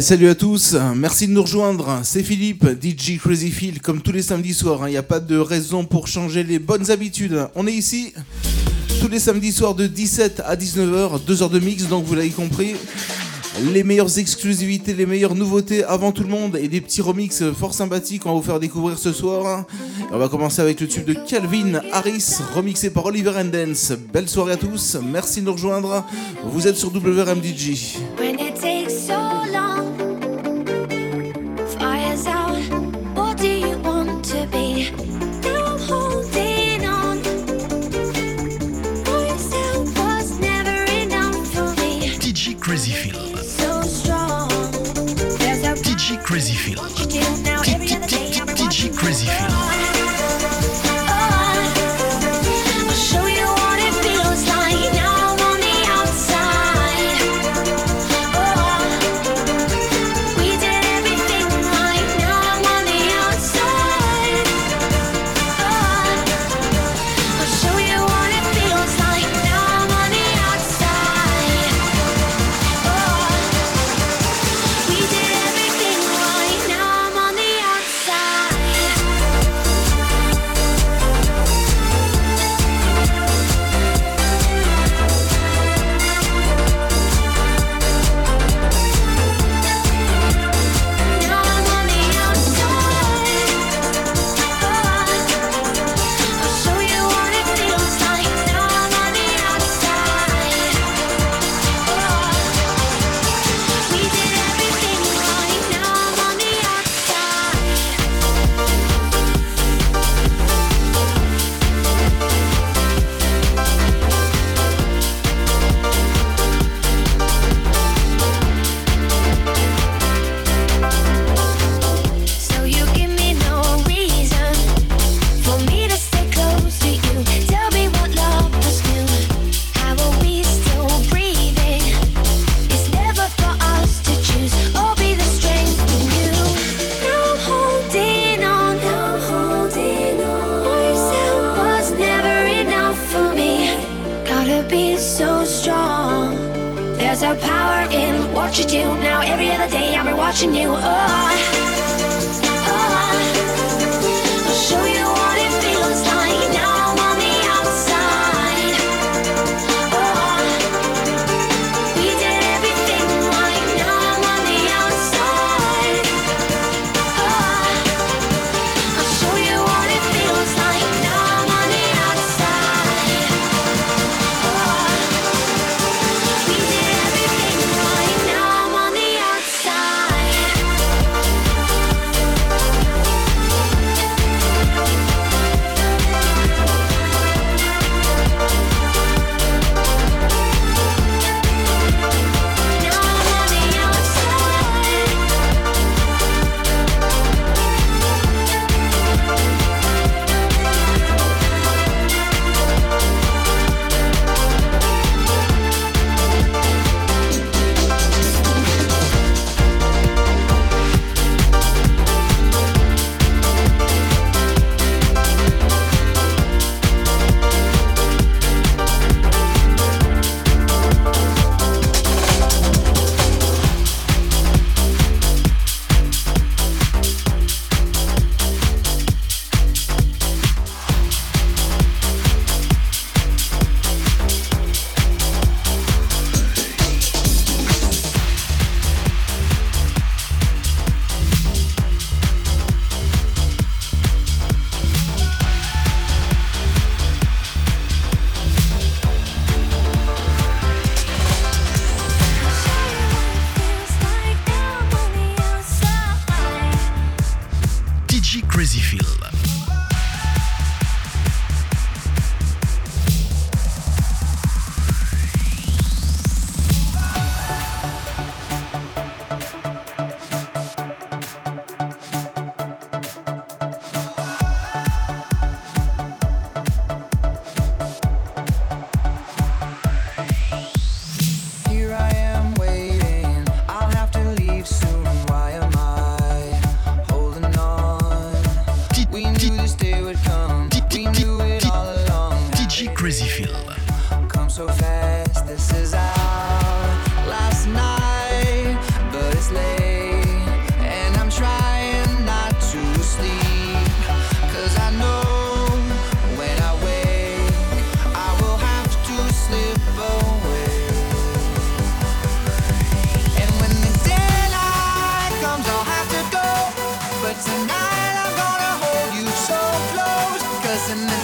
Salut à tous, merci de nous rejoindre. C'est Philippe, DJ Crazy Phil, comme tous les samedis soirs. Il hein. n'y a pas de raison pour changer les bonnes habitudes. On est ici tous les samedis soirs de 17 à 19h, 2 heures de mix, donc vous l'avez compris. Les meilleures exclusivités, les meilleures nouveautés avant tout le monde et des petits remix fort sympathiques qu'on va vous faire découvrir ce soir. on va commencer avec le tube de Calvin Harris, remixé par Oliver Dance. Belle soirée à tous, merci de nous rejoindre. Vous êtes sur WRMDG. Crazy and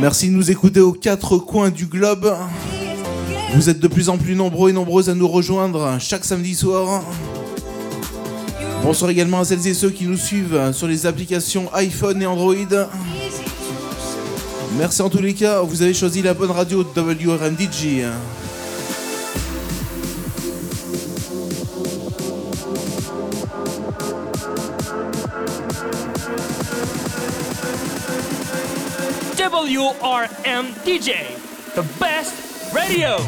Merci de nous écouter aux quatre coins du globe. Vous êtes de plus en plus nombreux et nombreuses à nous rejoindre chaque samedi soir. Bonsoir également à celles et ceux qui nous suivent sur les applications iPhone et Android. Merci en tous les cas, vous avez choisi la bonne radio WRMDG. am DJ, the best radio.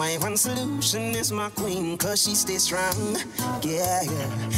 My one solution is my queen, cause she stays strong. Yeah, yeah.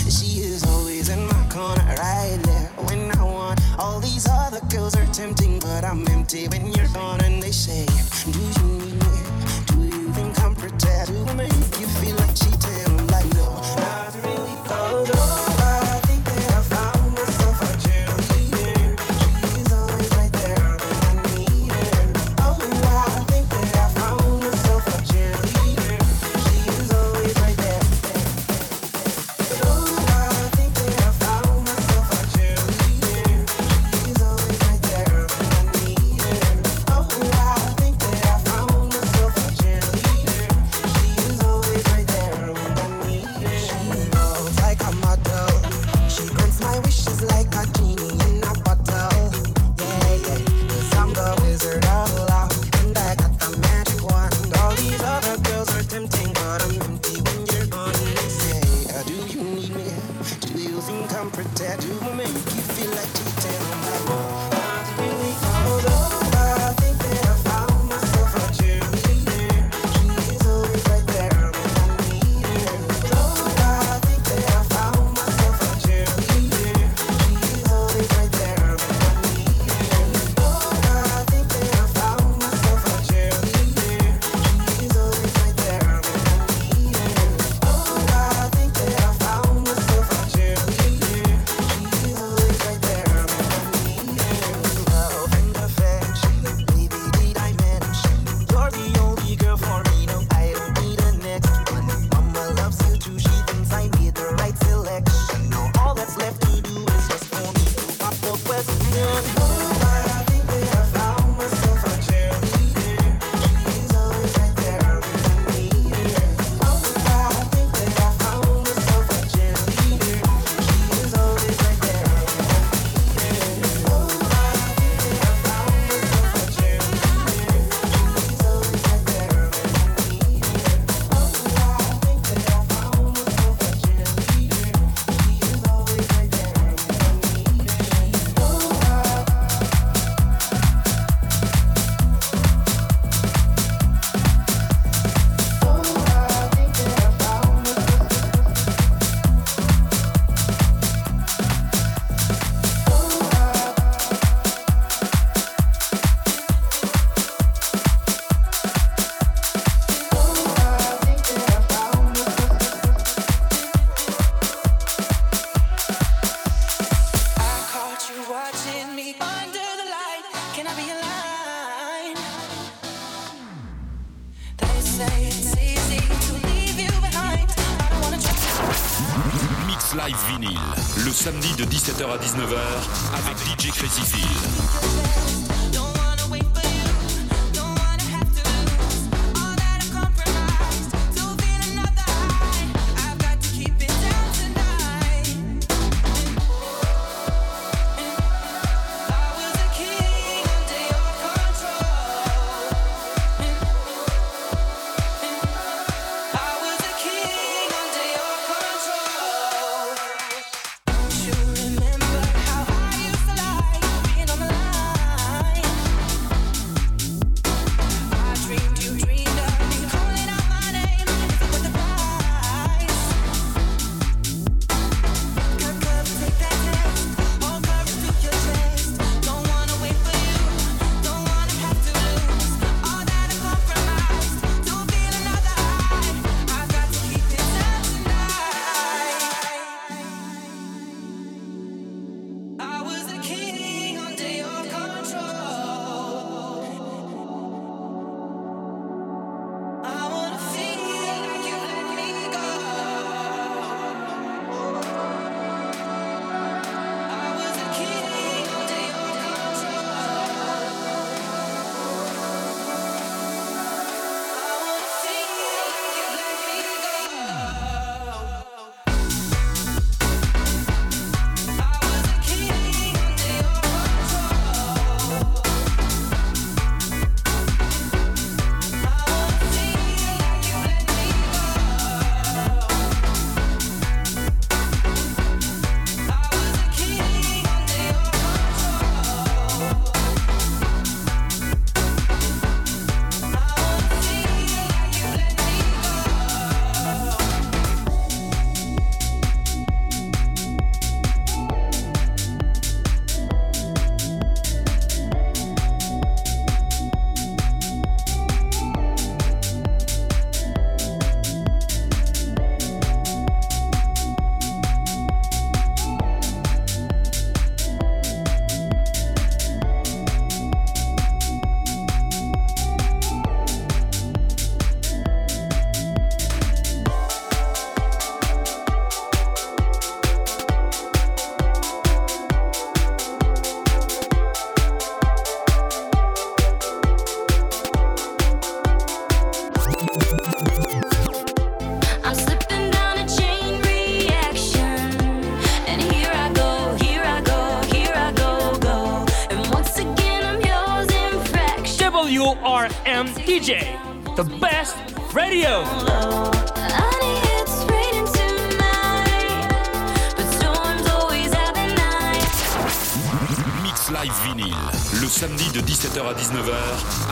Samedi de 17h à 19h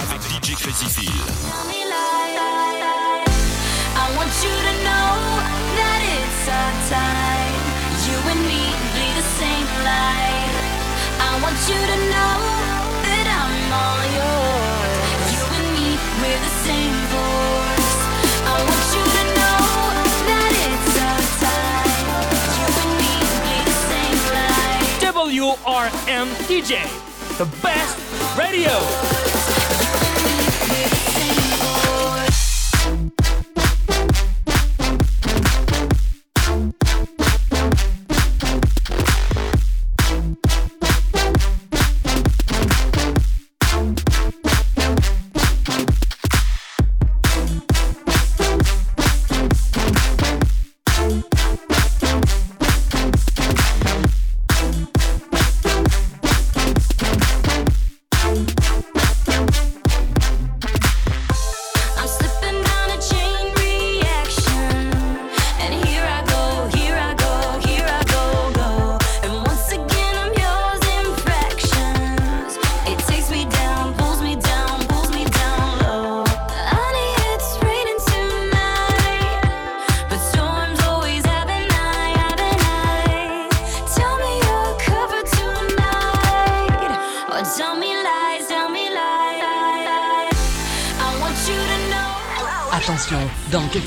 avec DJ Crazy Phil. Tell me. I want you to know that it's our time. You and me bleed the same light. I want you to know that I'm all yours. You and me, we're the same voice. I want you to know that it's our time. You and me bleed the same light. WRM DJ, the best radio.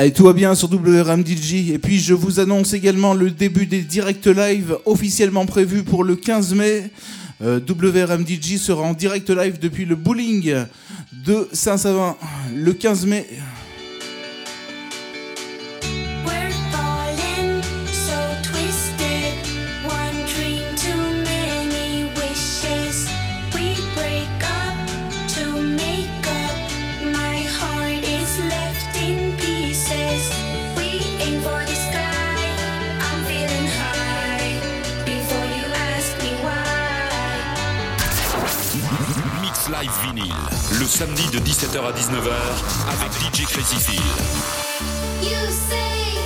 Allez, tout va bien sur WRM DJ. Et puis, je vous annonce également le début des directs live officiellement prévus pour le 15 mai. Euh, WRM DJ sera en direct live depuis le bowling de Saint-Savin le 15 mai. Samedi de 17h à 19h avec DJ Crazy Phil. You say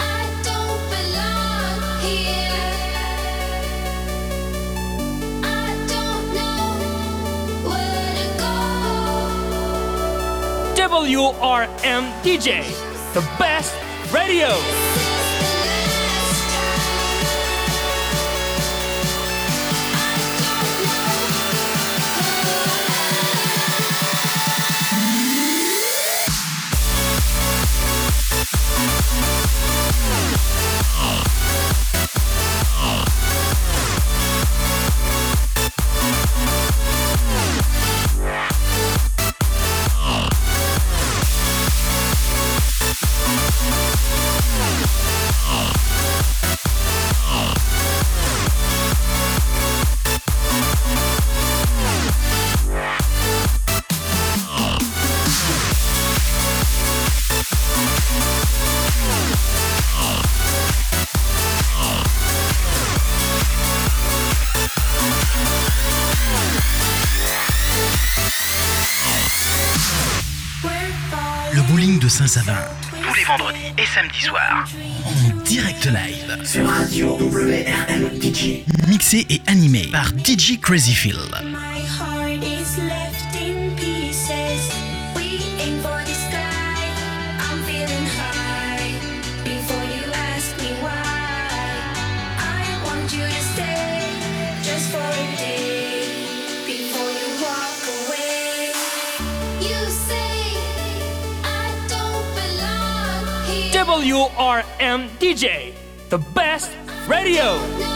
I don't belong here. I don't know where to go. WRM DJ, the best radio. de Saint-Savin. Tous les vendredis et samedis soirs. En direct live. Sur Radio WRM DJ. Mixé et animé par DJ Crazy Phil. WRM DJ, the best radio.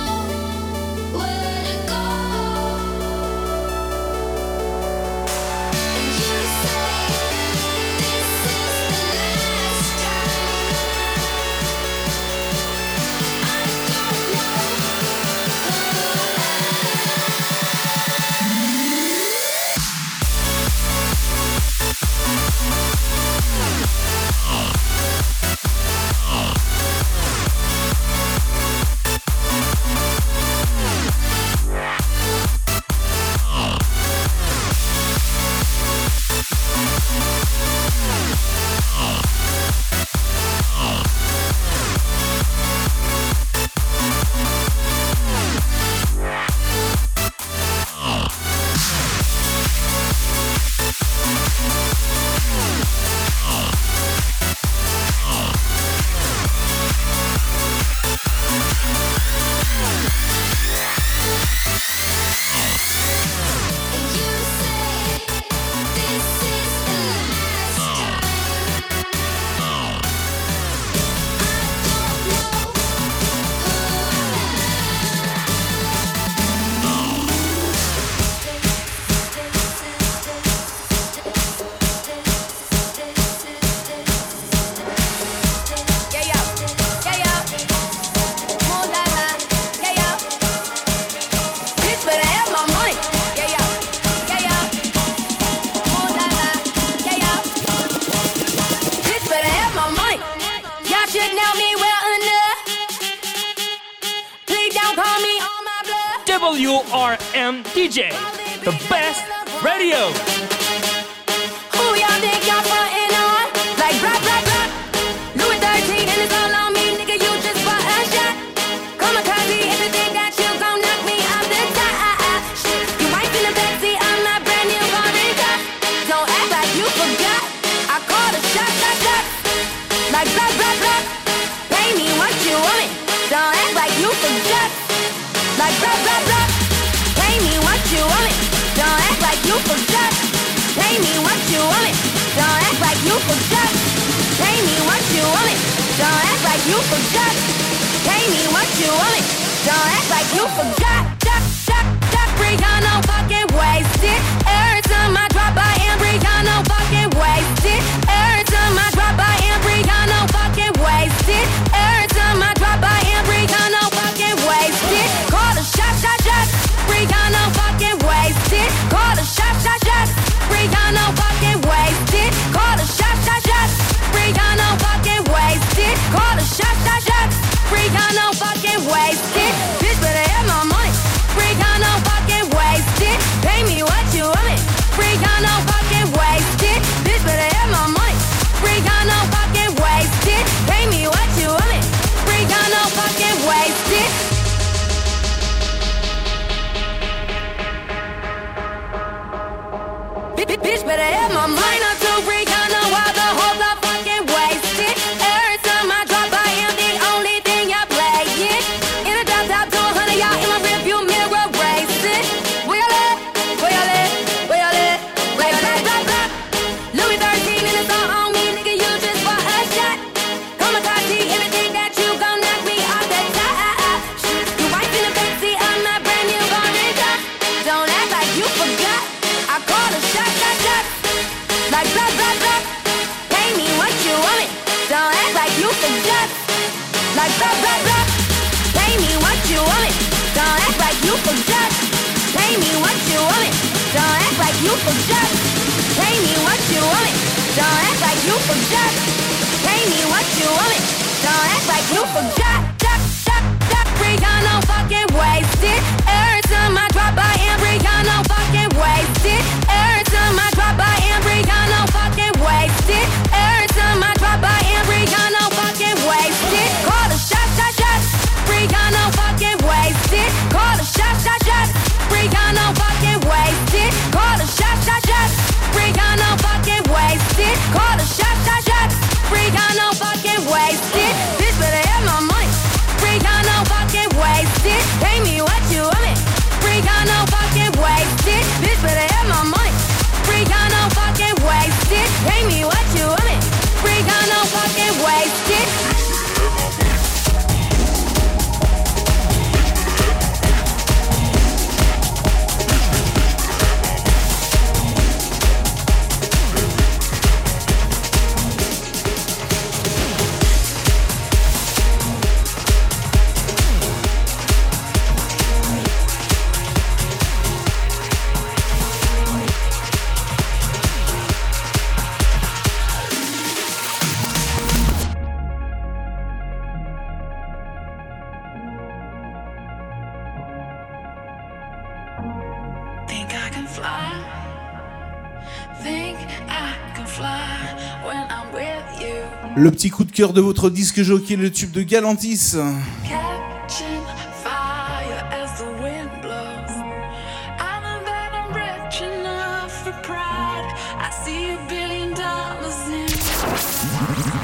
Le petit coup de cœur de votre disque jockey, le tube de Galantis.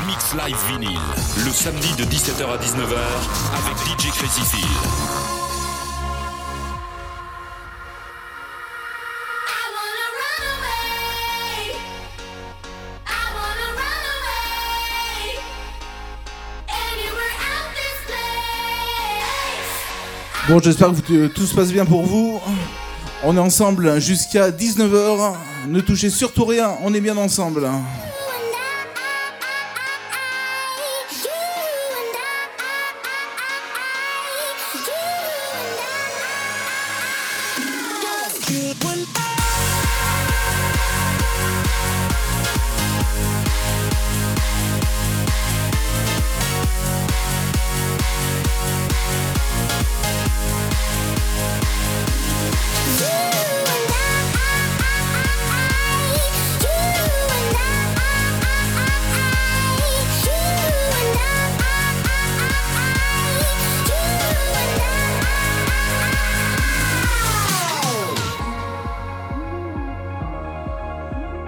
Mix Live Vinyl, le samedi de 17h à 19h avec DJ Crazy Phil. Bon, j'espère que tout se passe bien pour vous. On est ensemble jusqu'à 19h. Ne touchez surtout rien, on est bien ensemble.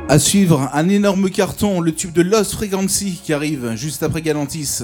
À suivre, un énorme carton, le tube de Lost Frequency qui arrive juste après Galantis.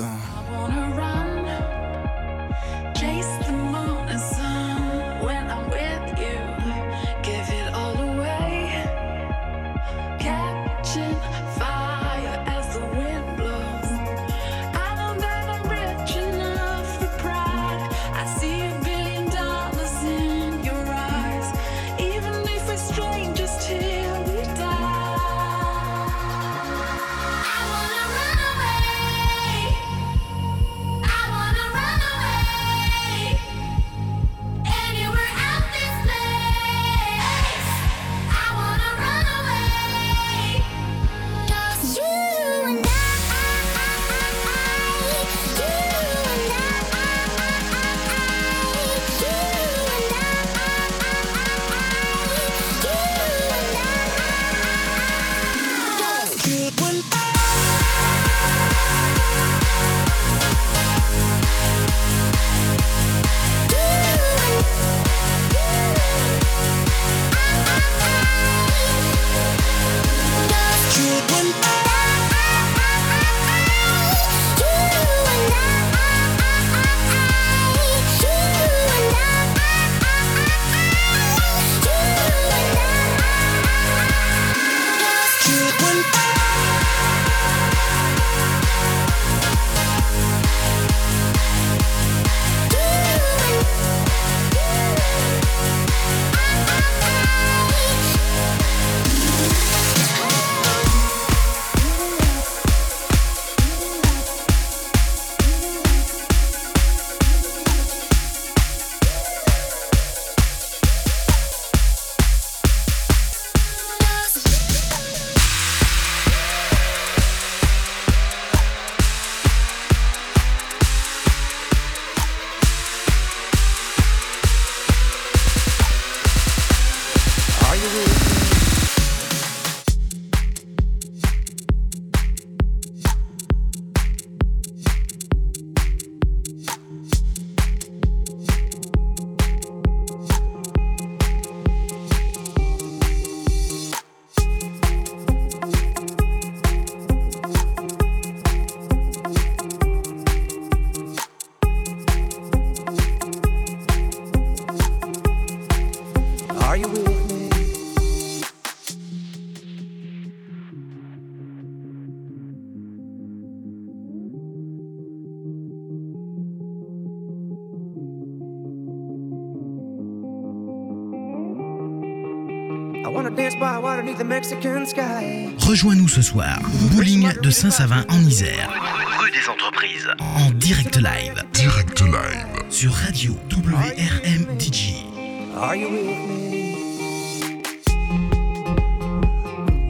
Rejoins-nous ce soir, bowling de Saint-Savin en Isère. Rue des Entreprises. En direct live. Direct live. Sur Radio WRM DJ.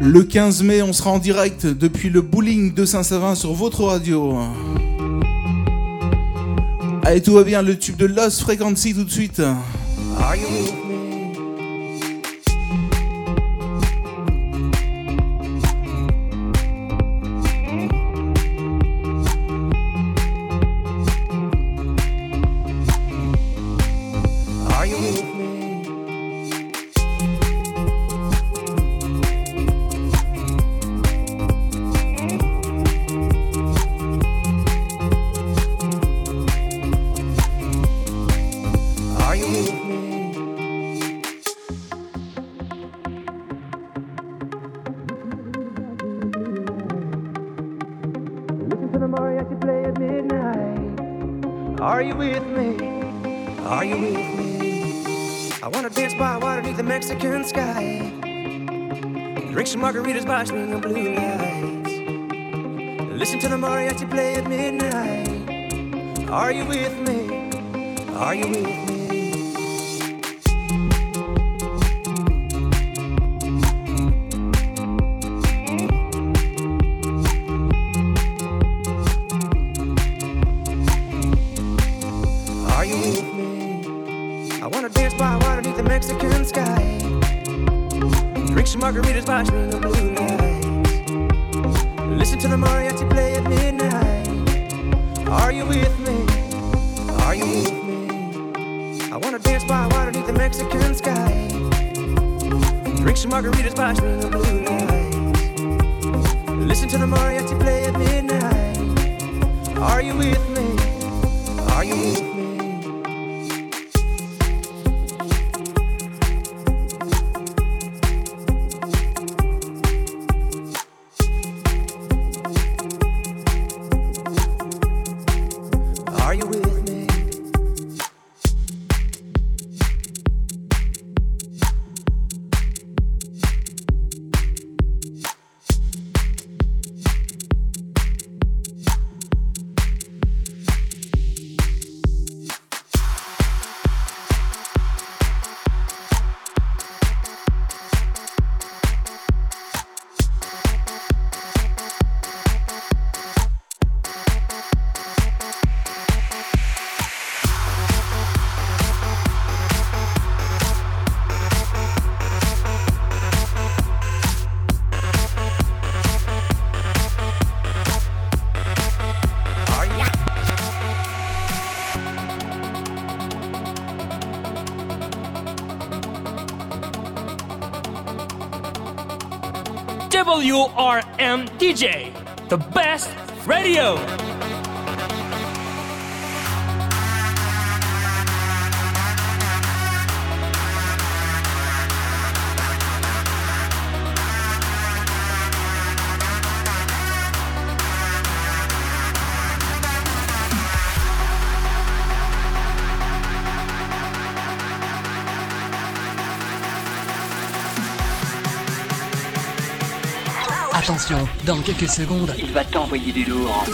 Le 15 mai, on sera en direct depuis le bowling de Saint-Savin sur votre radio. Allez, tout va bien, le tube de Lost Frequency tout de suite. Are you with me? margaritas sparkling in blue lights. Listen to the mariachi play at midnight. Are you with me? Are you with me? Are you with WRM DJ, the best radio. Dans quelques secondes, il va t'envoyer du lourd.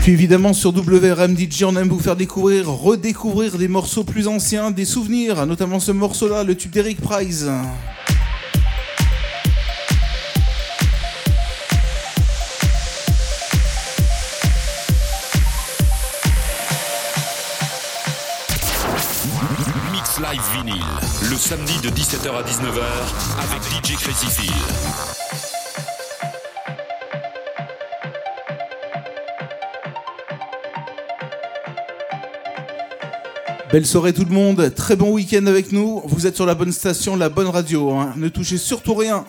Puis évidemment sur WRM DJ, on aime vous faire découvrir, redécouvrir des morceaux plus anciens, des souvenirs, notamment ce morceau-là, le tube d'Eric Price. Mix Live Vinyl, le samedi de 17h à 19h avec DJ Crazy Phil. Belle soirée tout le monde, très bon week-end avec nous. Vous êtes sur la bonne station, la bonne radio. hein. Ne touchez surtout rien.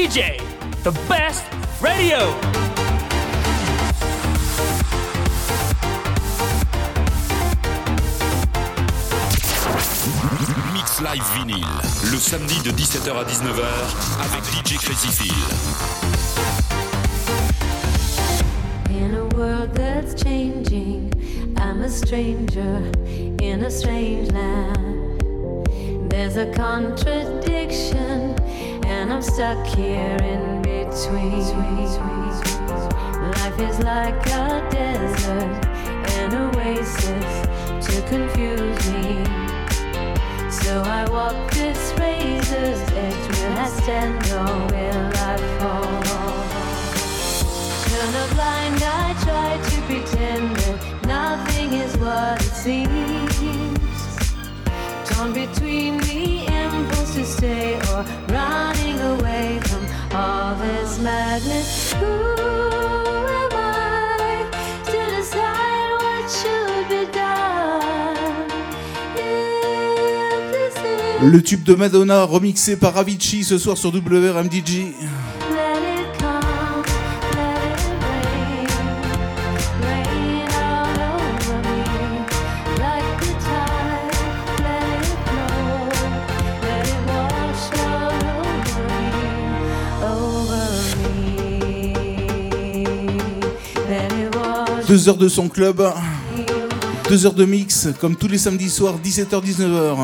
DJ, the best radio. Mix Live Vinyl, le samedi de 17h à 19h avec DJ Crazy Phil. In a world that's changing, I'm a stranger in a strange land. There's a contradiction, I'm stuck here in between. Life is like a desert, an oasis to confuse me. So I walk this razor's edge. Will I stand or will I fall? Turn a blind eye, try to pretend that nothing is what it seems. Le tube de Madonna remixé par Avicii ce soir sur WRMDG. Deux heures de son club. Deux heures de mix, comme tous les samedis soirs, 17h-19h.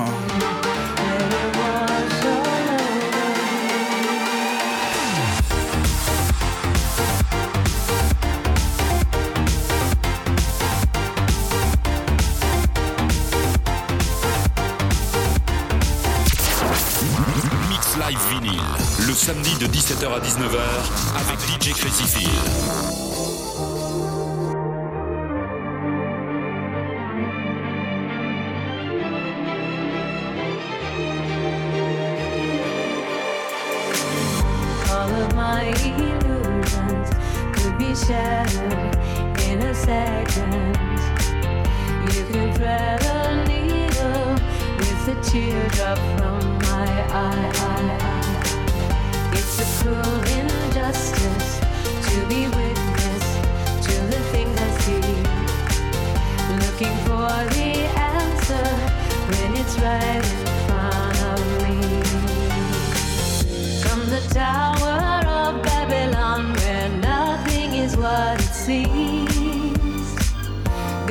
Mix Live Vinyl, le samedi de 17h à 19h avec DJ Crazy. In a second. You can thread a needle with a from my eye. It's a cruel injustice to be witness to the things I see. Looking for the answer when it's right in front of me. From the Tower of Babylon, what it seems.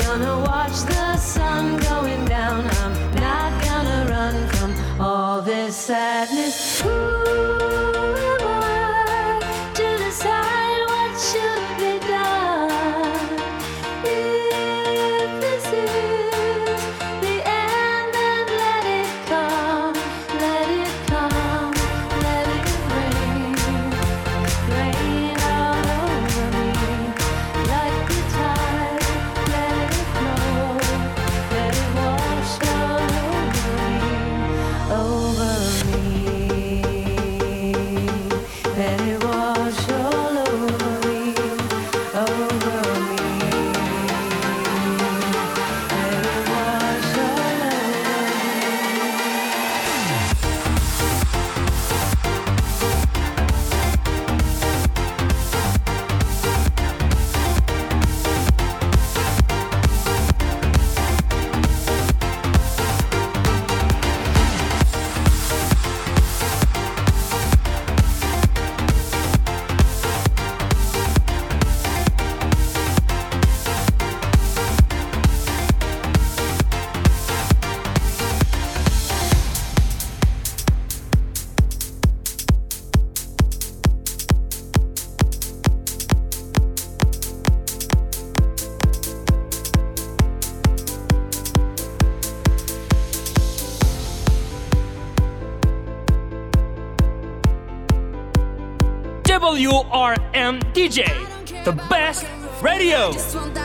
Gonna watch the sun going down. I'm not gonna run from all this sadness. Who radio.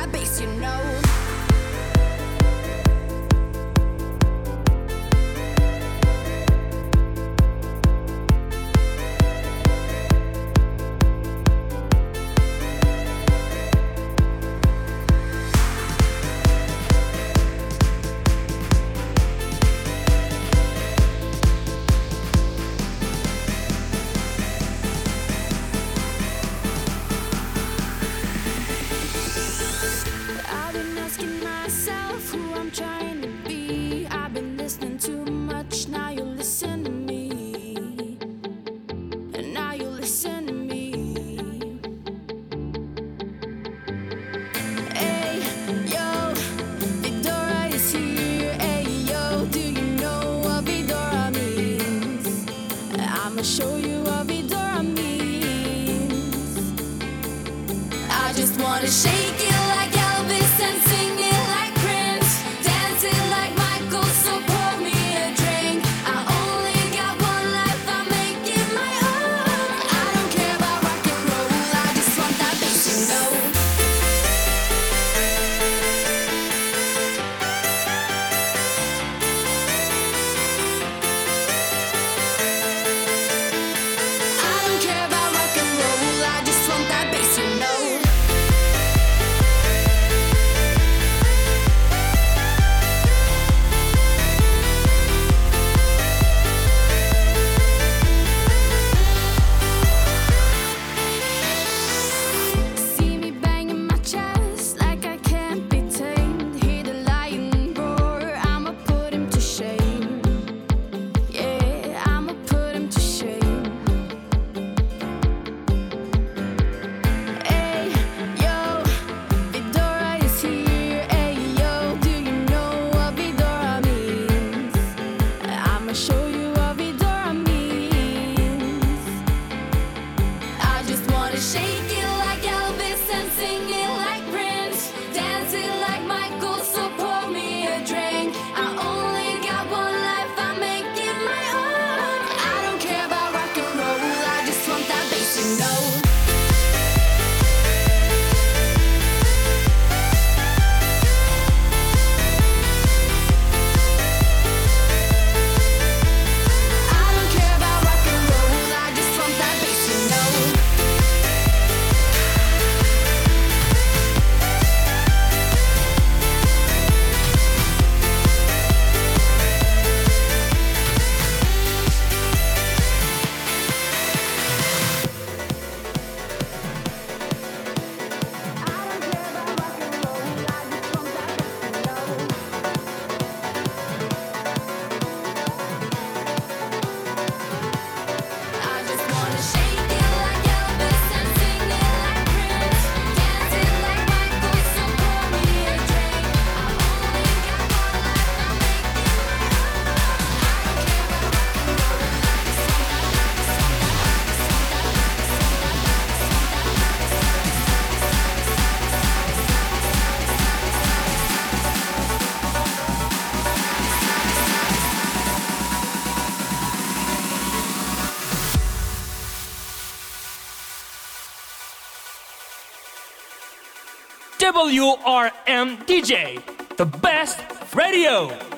WRM DJ, the best radio.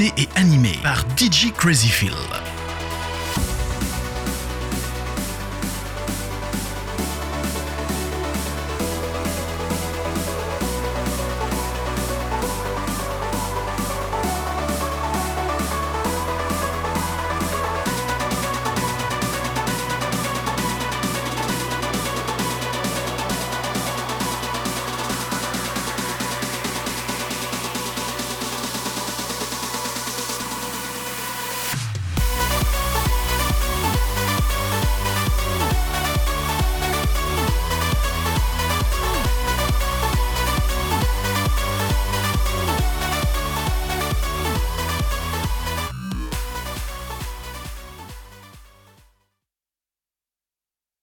Et animé par DJ Crazyfield.